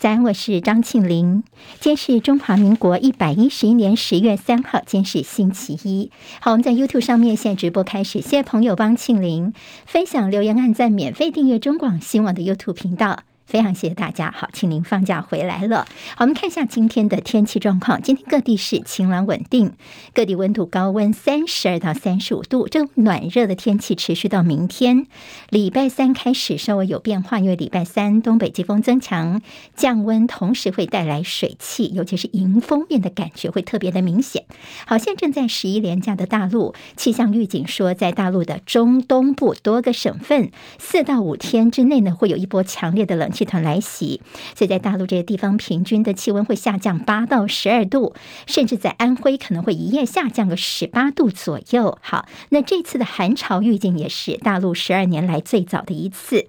早安，我是张庆林。今天是中华民国一百一十一年十月三号，今天是星期一。好，我们在 YouTube 上面现在直播开始，谢谢朋友帮庆林分享、留言、按赞、免费订阅中广新闻的 YouTube 频道。非常谢谢大家。好，请您放假回来了。好，我们看一下今天的天气状况。今天各地是晴朗稳定，各地温度高温三十二到三十五度，这种暖热的天气持续到明天。礼拜三开始稍微有变化，因为礼拜三东北季风增强，降温，同时会带来水汽，尤其是迎风面的感觉会特别的明显。好，现在正在十一连假的大陆，气象预警说，在大陆的中东部多个省份，四到五天之内呢，会有一波强烈的冷气。团来袭，所以在大陆这些地方，平均的气温会下降八到十二度，甚至在安徽可能会一夜下降个十八度左右。好，那这次的寒潮预警也是大陆十二年来最早的一次。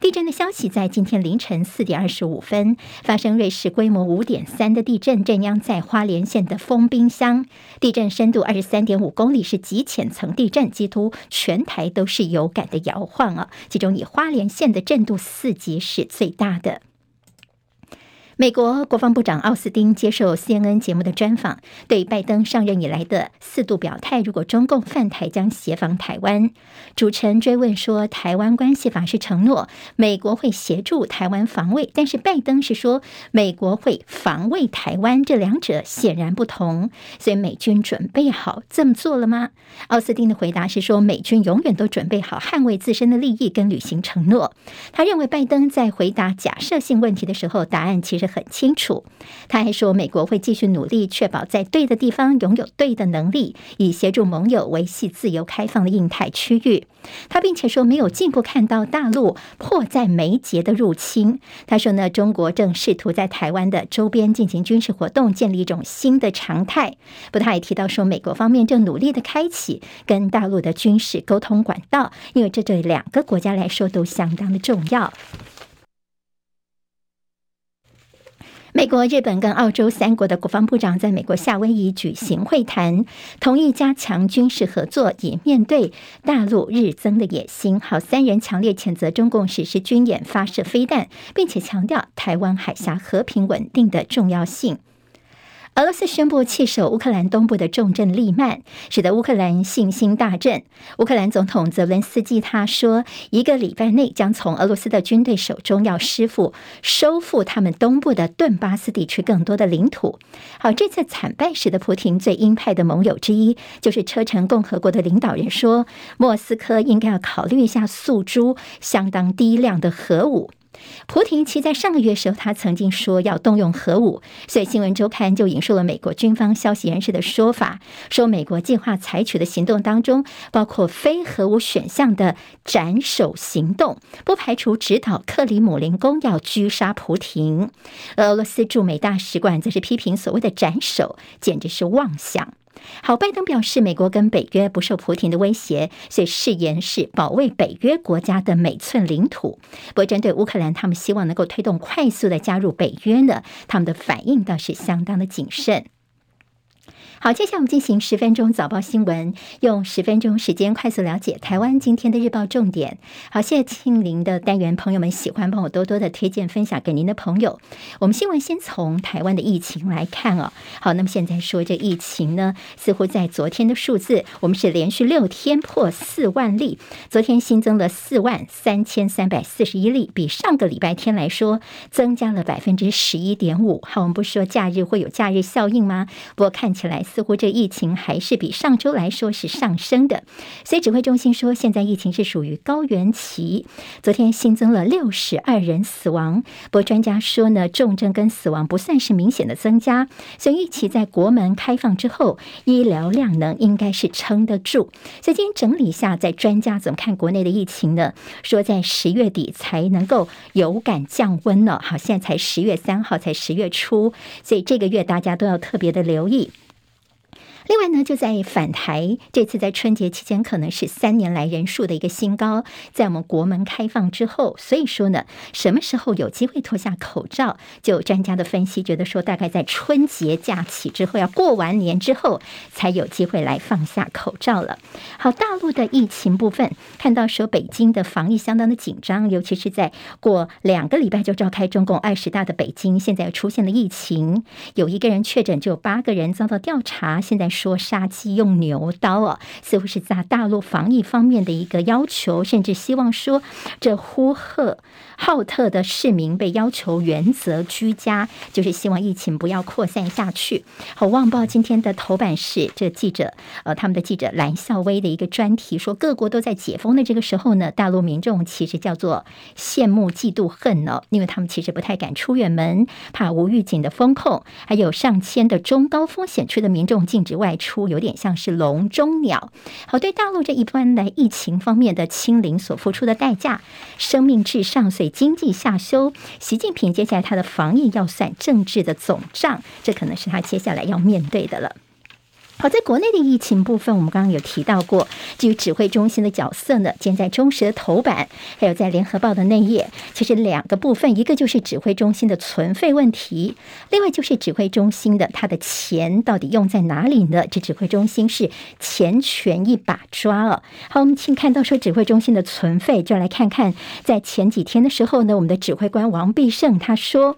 地震的消息在今天凌晨四点二十五分发生，瑞士规模五点三的地震，震央在花莲县的丰滨乡，地震深度二十三点五公里，是极浅层地震，几乎全台都是有感的摇晃啊，其中以花莲县的震度四级是最大的。美国国防部长奥斯汀接受 CNN 节目的专访，对拜登上任以来的四度表态，如果中共犯台将协防台湾。主持人追问说：“台湾关系法是承诺美国会协助台湾防卫，但是拜登是说美国会防卫台湾，这两者显然不同。所以美军准备好这么做了吗？”奥斯汀的回答是说：“美军永远都准备好捍卫自身的利益跟履行承诺。”他认为拜登在回答假设性问题的时候，答案其实。很清楚，他还说，美国会继续努力，确保在对的地方拥有对的能力，以协助盟友维系自由开放的印太区域。他并且说，没有进一步看到大陆迫在眉睫的入侵。他说呢，中国正试图在台湾的周边进行军事活动，建立一种新的常态。不过，他也提到说，美国方面正努力的开启跟大陆的军事沟通管道，因为这对两个国家来说都相当的重要。美国、日本跟澳洲三国的国防部长在美国夏威夷举行会谈，同意加强军事合作，以面对大陆日增的野心。好，三人强烈谴责中共实施军演、发射飞弹，并且强调台湾海峡和平稳定的重要性。俄罗斯宣布弃守乌克兰东部的重镇利曼，使得乌克兰信心大振。乌克兰总统泽伦斯基他说，一个礼拜内将从俄罗斯的军队手中要师傅收复他们东部的顿巴斯地区更多的领土。好，这次惨败使得普廷最鹰派的盟友之一，就是车臣共和国的领导人说，莫斯科应该要考虑一下诉诸相当低量的核武。普廷其在上个月时候，他曾经说要动用核武，所以新闻周刊就引述了美国军方消息人士的说法，说美国计划采取的行动当中，包括非核武选项的斩首行动，不排除指导克里姆林宫，要狙杀普廷。俄罗斯驻美大使馆则是批评所谓的斩首，简直是妄想。好，拜登表示，美国跟北约不受普廷的威胁，所以誓言是保卫北约国家的每寸领土。不过，针对乌克兰，他们希望能够推动快速的加入北约呢，他们的反应倒是相当的谨慎。好，接下来我们进行十分钟早报新闻，用十分钟时间快速了解台湾今天的日报重点。好，谢谢庆玲的单元，朋友们喜欢帮我多多的推荐分享给您的朋友。我们新闻先从台湾的疫情来看哦。好，那么现在说这疫情呢，似乎在昨天的数字，我们是连续六天破四万例，昨天新增了四万三千三百四十一例，比上个礼拜天来说增加了百分之十一点五。好，我们不是说假日会有假日效应吗？不过看起来。似乎这疫情还是比上周来说是上升的，所以指挥中心说，现在疫情是属于高原期。昨天新增了六十二人死亡，不过专家说呢，重症跟死亡不算是明显的增加，所以预期在国门开放之后，医疗量能应该是撑得住。所以今天整理一下，在专家怎么看国内的疫情呢？说在十月底才能够有感降温呢。好，现在才十月三号，才十月初，所以这个月大家都要特别的留意。另外呢，就在返台，这次在春节期间可能是三年来人数的一个新高，在我们国门开放之后，所以说呢，什么时候有机会脱下口罩？就专家的分析觉得说，大概在春节假期之后，要过完年之后才有机会来放下口罩了。好，大陆的疫情部分，看到说北京的防疫相当的紧张，尤其是在过两个礼拜就召开中共二十大的北京，现在出现了疫情，有一个人确诊，就有八个人遭到调查，现在。说杀鸡用牛刀啊，似乎是在大陆防疫方面的一个要求，甚至希望说这呼和浩特的市民被要求原则居家，就是希望疫情不要扩散下去。好，《旺报》今天的头版是这记者呃，他们的记者蓝孝威的一个专题，说各国都在解封的这个时候呢，大陆民众其实叫做羡慕嫉妒恨呢，因为他们其实不太敢出远门，怕无预警的风控，还有上千的中高风险区的民众禁止外。外出有点像是笼中鸟。好，对大陆这一般的疫情方面的清零所付出的代价，生命至上，所以经济下修。习近平接下来他的防疫要算政治的总账，这可能是他接下来要面对的了。好，在国内的疫情部分，我们刚刚有提到过，至于指挥中心的角色呢，建在中时的头版，还有在联合报的内页，其实两个部分，一个就是指挥中心的存废问题，另外就是指挥中心的它的钱到底用在哪里呢？这指挥中心是钱权一把抓了。好，我们请看到说指挥中心的存废，就来看看在前几天的时候呢，我们的指挥官王必胜他说。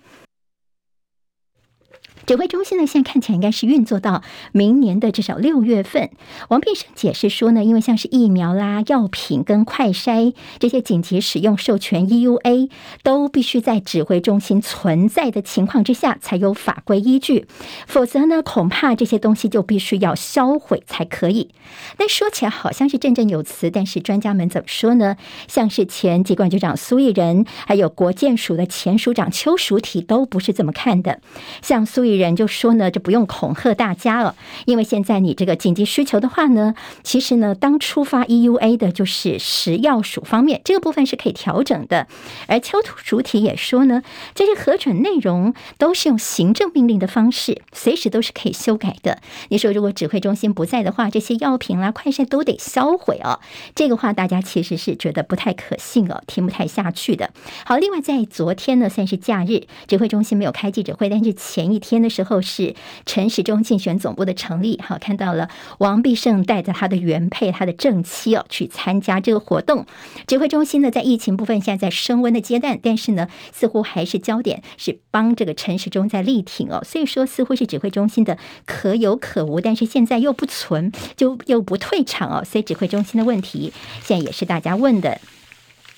指挥中心呢，现在看起来应该是运作到明年的至少六月份。王必胜解释说呢，因为像是疫苗啦、药品跟快筛这些紧急使用授权 EUA 都必须在指挥中心存在的情况之下才有法规依据，否则呢，恐怕这些东西就必须要销毁才可以。但说起来好像是振振有词，但是专家们怎么说呢？像是前疾管局长苏益仁，还有国健署的前署长邱淑体都不是这么看的。像苏益。人就说呢，就不用恐吓大家了，因为现在你这个紧急需求的话呢，其实呢，当初发 EUA 的就是食药署方面，这个部分是可以调整的。而邱主体也说呢，这些核准内容都是用行政命令的方式，随时都是可以修改的。你说如果指挥中心不在的话，这些药品啦、快筛都得销毁哦。这个话大家其实是觉得不太可信哦，听不太下去的。好，另外在昨天呢，算是假日，指挥中心没有开记者会，但是前一天的。时候是陈时中竞选总部的成立，好，看到了王必胜带着他的原配、他的正妻哦去参加这个活动。指挥中心呢，在疫情部分现在在升温的阶段，但是呢，似乎还是焦点是帮这个陈时中在力挺哦，所以说似乎是指挥中心的可有可无，但是现在又不存，就又不退场哦，所以指挥中心的问题现在也是大家问的。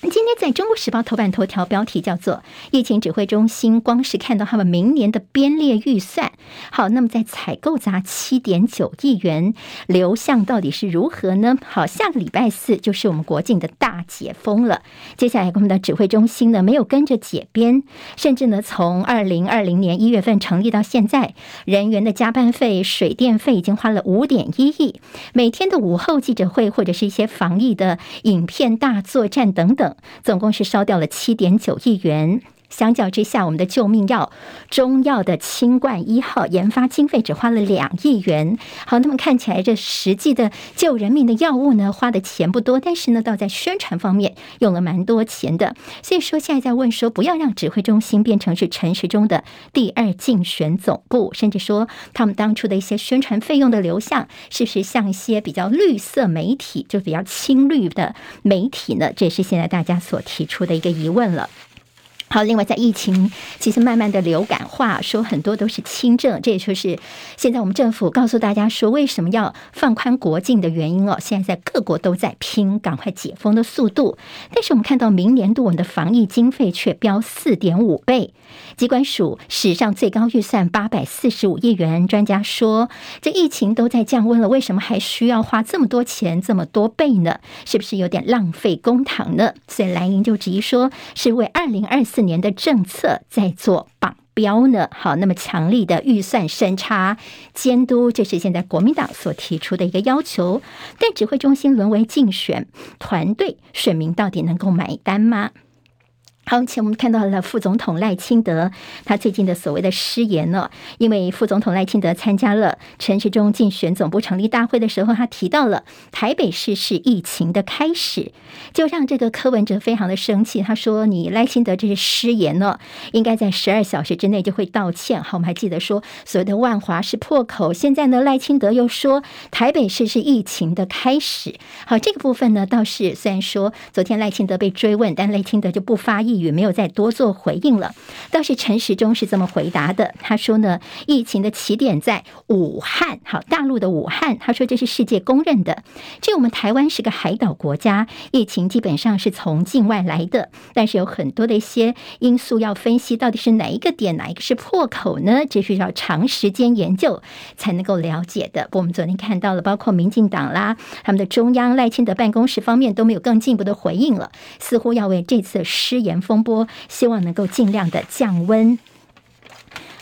今天在中国时报头版头条标题叫做“疫情指挥中心”，光是看到他们明年的编列预算，好，那么在采购砸七点九亿元，流向到底是如何呢？好，下个礼拜四就是我们国境的大解封了。接下来我们的指挥中心呢，没有跟着解编，甚至呢，从二零二零年一月份成立到现在，人员的加班费、水电费已经花了五点一亿，每天的午后记者会或者是一些防疫的影片大作战等等。总共是烧掉了七点九亿元。相较之下，我们的救命药中药的清冠一号研发经费只花了两亿元。好，那么看起来这实际的救人命的药物呢，花的钱不多，但是呢，倒在宣传方面用了蛮多钱的。所以说，现在在问说，不要让指挥中心变成是陈时中的第二竞选总部，甚至说他们当初的一些宣传费用的流向，是不是像一些比较绿色媒体，就比较青绿的媒体呢？这也是现在大家所提出的一个疑问了。好，另外在疫情其实慢慢的流感化，说很多都是轻症，这也就是现在我们政府告诉大家说为什么要放宽国境的原因哦。现在在各国都在拼赶快解封的速度，但是我们看到明年度我们的防疫经费却飙四点五倍，机关署史上最高预算八百四十五亿元。专家说，这疫情都在降温了，为什么还需要花这么多钱这么多倍呢？是不是有点浪费公帑呢？所以蓝营就质疑说，是为二零二四年的政策在做榜标呢？好，那么强力的预算审查监督，这是现在国民党所提出的一个要求。但指挥中心沦为竞选团队，选民到底能够买单吗？好，前我们看到了副总统赖清德，他最近的所谓的失言呢，因为副总统赖清德参加了陈时中竞选总部成立大会的时候，他提到了台北市是疫情的开始，就让这个柯文哲非常的生气。他说：“你赖清德这是失言呢，应该在十二小时之内就会道歉。”好，我们还记得说所谓的万华是破口，现在呢赖清德又说台北市是疫情的开始。好，这个部分呢倒是虽然说昨天赖清德被追问，但赖清德就不发言。语没有再多做回应了，倒是陈时中是这么回答的。他说呢，疫情的起点在武汉，好，大陆的武汉。他说这是世界公认的。就我们台湾是个海岛国家，疫情基本上是从境外来的，但是有很多的一些因素要分析，到底是哪一个点，哪一个是破口呢？这是要长时间研究才能够了解的。我们昨天看到了，包括民进党啦，他们的中央赖清德办公室方面都没有更进一步的回应了，似乎要为这次失言。风波，希望能够尽量的降温。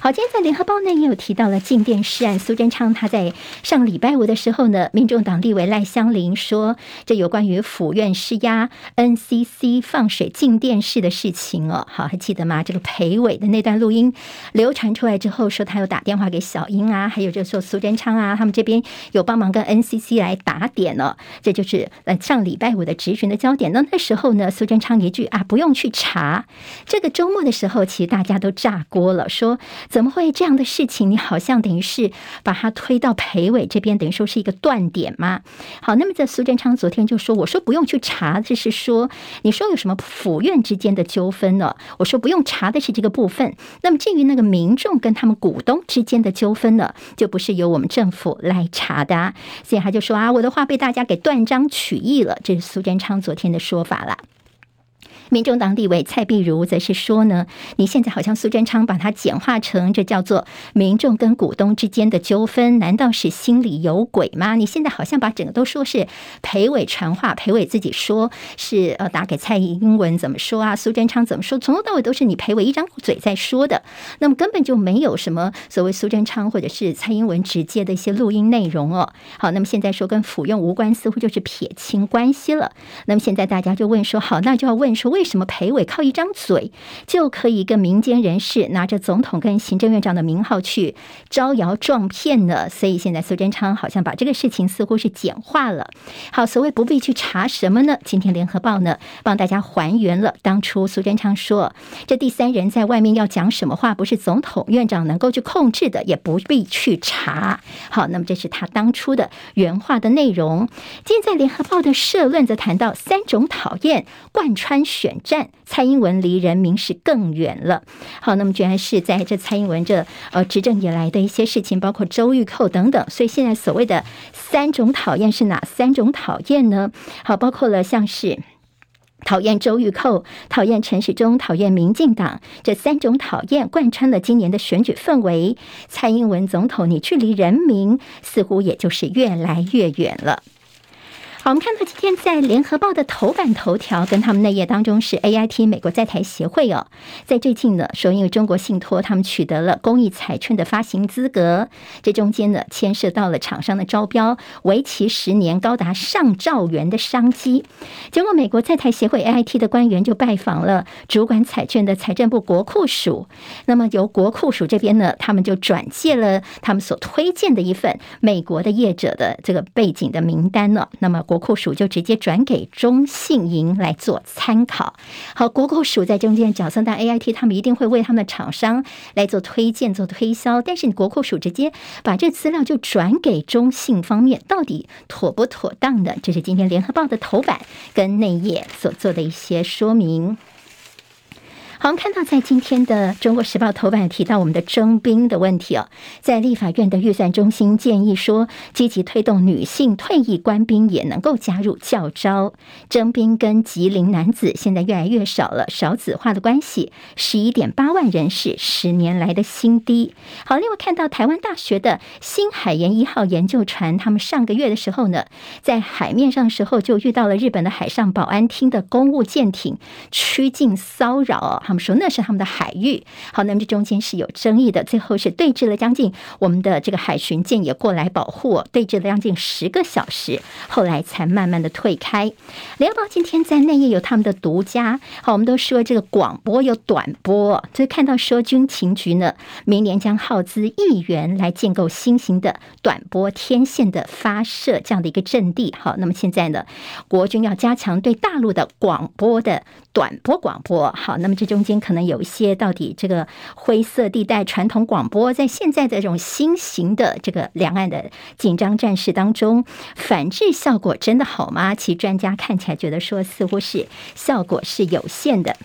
好，今天在联合报内也有提到了静电诗案。苏贞昌他在上礼拜五的时候呢，民众党立委赖香林说，这有关于府院施压 NCC 放水静电视的事情哦。好，还记得吗？这个裴伟的那段录音流传出来之后，说他有打电话给小英啊，还有就说苏贞昌啊，他们这边有帮忙跟 NCC 来打点哦。这就是呃上礼拜五的质询的焦点。那那时候呢，苏贞昌一句啊，不用去查。这个周末的时候，其实大家都炸锅了，说。怎么会这样的事情？你好像等于是把它推到裴伟这边，等于说是一个断点吗？好，那么在苏贞昌昨天就说：“我说不用去查，这是说你说有什么府院之间的纠纷呢？我说不用查的是这个部分。那么至于那个民众跟他们股东之间的纠纷呢，就不是由我们政府来查的。所以他就说啊，我的话被大家给断章取义了，这是苏贞昌昨天的说法了。”民众党立委蔡壁如则是说呢，你现在好像苏贞昌把它简化成这叫做民众跟股东之间的纠纷，难道是心里有鬼吗？你现在好像把整个都说是裴伟传话，裴伟自己说是呃打给蔡英文怎么说啊？苏贞昌怎么说？从头到尾都是你裴伟一张嘴在说的，那么根本就没有什么所谓苏贞昌或者是蔡英文直接的一些录音内容哦。好，那么现在说跟府用无关，似乎就是撇清关系了。那么现在大家就问说，好，那就要问说为。为什么裴伟靠一张嘴就可以跟民间人士拿着总统跟行政院长的名号去招摇撞骗呢？所以现在苏贞昌好像把这个事情似乎是简化了。好，所谓不必去查什么呢？今天联合报呢帮大家还原了当初苏贞昌说这第三人在外面要讲什么话，不是总统院长能够去控制的，也不必去查。好，那么这是他当初的原话的内容。今天在联合报的社论则谈到三种讨厌贯穿选。战蔡英文离人民是更远了。好，那么居然是在这蔡英文这呃执政以来的一些事情，包括周玉蔻等等。所以现在所谓的三种讨厌是哪三种讨厌呢？好，包括了像是讨厌周玉蔻、讨厌陈时中、讨厌民进党这三种讨厌，贯穿了今年的选举氛围。蔡英文总统，你距离人民似乎也就是越来越远了。好，我们看到今天在联合报的头版头条，跟他们内页当中是 AIT 美国在台协会哦，在最近呢说，因为中国信托他们取得了公益彩券的发行资格，这中间呢牵涉到了厂商的招标，为期十年，高达上兆元的商机。结果，美国在台协会 AIT 的官员就拜访了主管彩券的财政部国库署，那么由国库署这边呢，他们就转借了他们所推荐的一份美国的业者的这个背景的名单呢，那么。国库署就直接转给中信银来做参考。好，国库署在中间角色，但 AIT 他们一定会为他们的厂商来做推荐、做推销。但是你国库署直接把这资料就转给中信方面，到底妥不妥当的？这是今天联合报的头版跟内页所做的一些说明。好，我们看到在今天的《中国时报》头版提到我们的征兵的问题哦，在立法院的预算中心建议说，积极推动女性退役官兵也能够加入教招。征兵跟吉林男子现在越来越少了，少子化的关系，十一点八万人是十年来的新低。好，另外看到台湾大学的新海研一号研究船，他们上个月的时候呢，在海面上的时候就遇到了日本的海上保安厅的公务舰艇趋近骚扰。他们说那是他们的海域。好，那么这中间是有争议的，最后是对峙了将近，我们的这个海巡舰也过来保护，对峙了将近十个小时，后来才慢慢的退开。联合报今天在内页有他们的独家，好，我们都说这个广播有短波，所以看到说军情局呢，明年将耗资亿元来建构新型的短波天线的发射这样的一个阵地。好，那么现在呢，国军要加强对大陆的广播的短波广播。好，那么这中间可能有一些到底这个灰色地带，传统广播在现在的这种新型的这个两岸的紧张战事当中，反制效果真的好吗？其专家看起来觉得说，似乎是效果是有限的。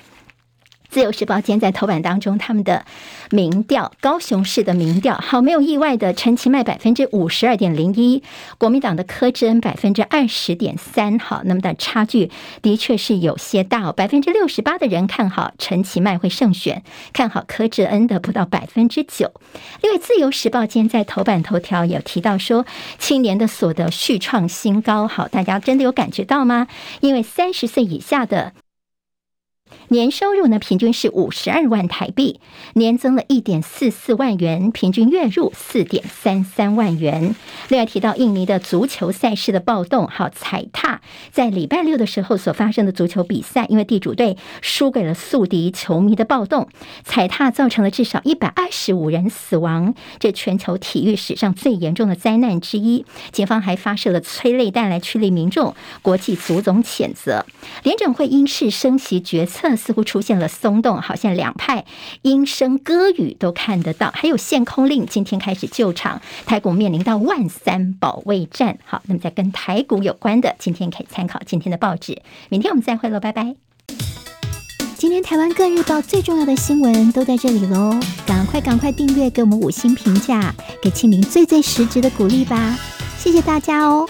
自由时报今天在头版当中，他们的民调，高雄市的民调，好，没有意外的，陈其迈百分之五十二点零一，国民党的柯志恩百分之二十点三，好，那么的差距的确是有些大哦，百分之六十八的人看好陈其迈会胜选，看好柯志恩的不到百分之九。因为自由时报今天在头版头条有提到说，青年的所得续创新高，好，大家真的有感觉到吗？因为三十岁以下的。年收入呢，平均是五十二万台币，年增了一点四四万元，平均月入四点三三万元。另外提到印尼的足球赛事的暴动，好，踩踏在礼拜六的时候所发生的足球比赛，因为地主队输给了宿敌球迷的暴动，踩踏造成了至少一百二十五人死亡，这全球体育史上最严重的灾难之一。警方还发射了催泪弹来驱离民众，国际足总谴责。联准会因势升息决策。似乎出现了松动，好像两派音声歌语都看得到。还有限空令，今天开始救场，台股面临到万三保卫战。好，那么在跟台股有关的，今天可以参考今天的报纸。明天我们再会喽，拜拜。今天台湾各日报最重要的新闻都在这里喽，赶快赶快订阅，给我们五星评价，给庆明最最实质的鼓励吧。谢谢大家哦。